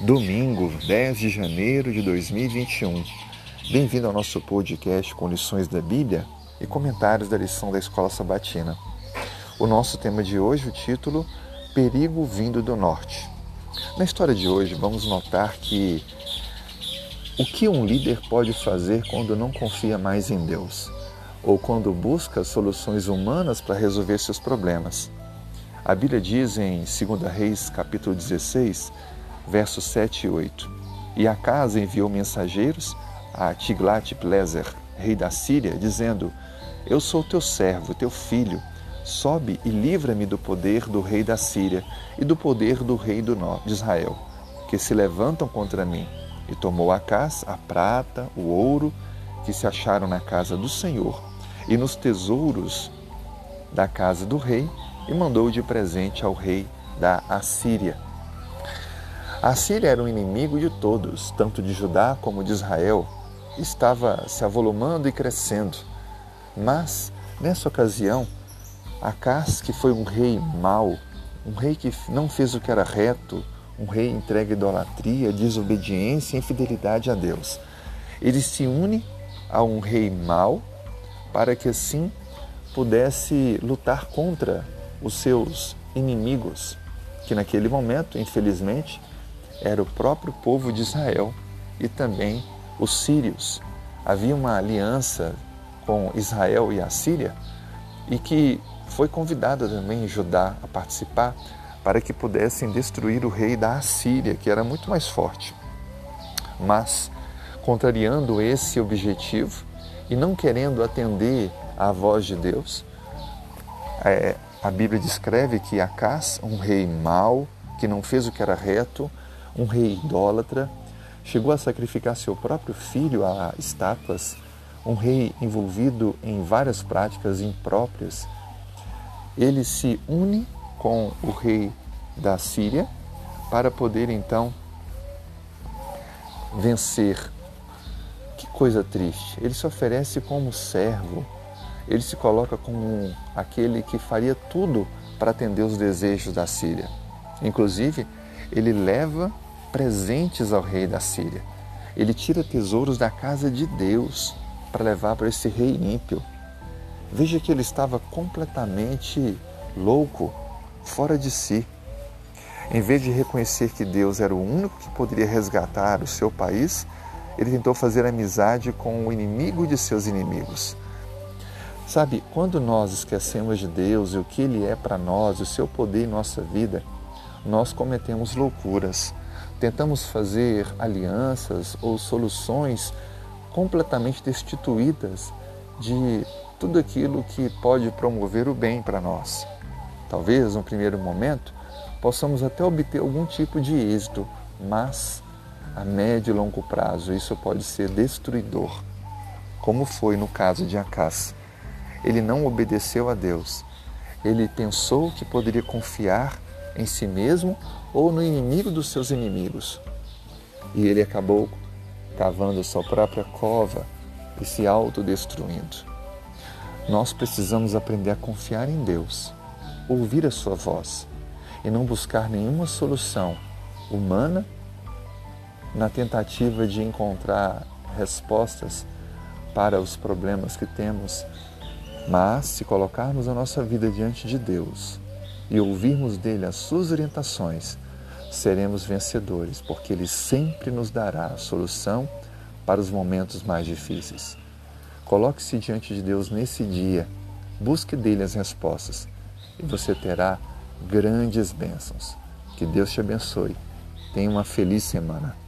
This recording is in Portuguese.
Domingo, 10 de janeiro de 2021. Bem-vindo ao nosso podcast com lições da Bíblia e comentários da lição da Escola Sabatina. O nosso tema de hoje, o título Perigo vindo do Norte. Na história de hoje, vamos notar que o que um líder pode fazer quando não confia mais em Deus ou quando busca soluções humanas para resolver seus problemas. A Bíblia diz em 2 Reis, capítulo 16, versos 7 e 8. E a casa enviou mensageiros a Tiglat-Pileser, rei da Síria, dizendo: Eu sou teu servo, teu filho. Sobe e livra-me do poder do rei da Síria e do poder do rei do de Israel, que se levantam contra mim. E tomou a casa, a prata, o ouro que se acharam na casa do Senhor e nos tesouros da casa do rei e mandou de presente ao rei da Assíria. A Síria era um inimigo de todos, tanto de Judá como de Israel. Estava se avolumando e crescendo. Mas, nessa ocasião, Acás, que foi um rei mau, um rei que não fez o que era reto, um rei entregue à idolatria, desobediência e infidelidade a Deus. Ele se une a um rei mau para que assim pudesse lutar contra os seus inimigos, que naquele momento, infelizmente, era o próprio povo de Israel e também os sírios. Havia uma aliança com Israel e a Síria e que foi convidada também Judá a participar para que pudessem destruir o rei da Assíria, que era muito mais forte. Mas, contrariando esse objetivo e não querendo atender à voz de Deus, é, a Bíblia descreve que Acás, um rei mau, que não fez o que era reto, um rei idólatra, chegou a sacrificar seu próprio filho a estátuas, um rei envolvido em várias práticas impróprias. Ele se une com o rei da Síria para poder então vencer. Que coisa triste! Ele se oferece como servo, ele se coloca como aquele que faria tudo para atender os desejos da Síria. Inclusive, ele leva presentes ao rei da Síria. Ele tira tesouros da casa de Deus para levar para esse rei ímpio. Veja que ele estava completamente louco, fora de si. Em vez de reconhecer que Deus era o único que poderia resgatar o seu país, ele tentou fazer amizade com o inimigo de seus inimigos. Sabe, quando nós esquecemos de Deus e o que Ele é para nós, o seu poder em nossa vida, nós cometemos loucuras tentamos fazer alianças ou soluções completamente destituídas de tudo aquilo que pode promover o bem para nós. Talvez, no primeiro momento, possamos até obter algum tipo de êxito, mas a médio e longo prazo isso pode ser destruidor, como foi no caso de Acás. Ele não obedeceu a Deus. Ele pensou que poderia confiar em si mesmo ou no inimigo dos seus inimigos. E ele acabou cavando sua própria cova e se autodestruindo. Nós precisamos aprender a confiar em Deus, ouvir a sua voz e não buscar nenhuma solução humana na tentativa de encontrar respostas para os problemas que temos, mas se colocarmos a nossa vida diante de Deus, e ouvirmos dele as suas orientações, seremos vencedores, porque ele sempre nos dará a solução para os momentos mais difíceis. Coloque-se diante de Deus nesse dia, busque dele as respostas e você terá grandes bênçãos. Que Deus te abençoe. Tenha uma feliz semana.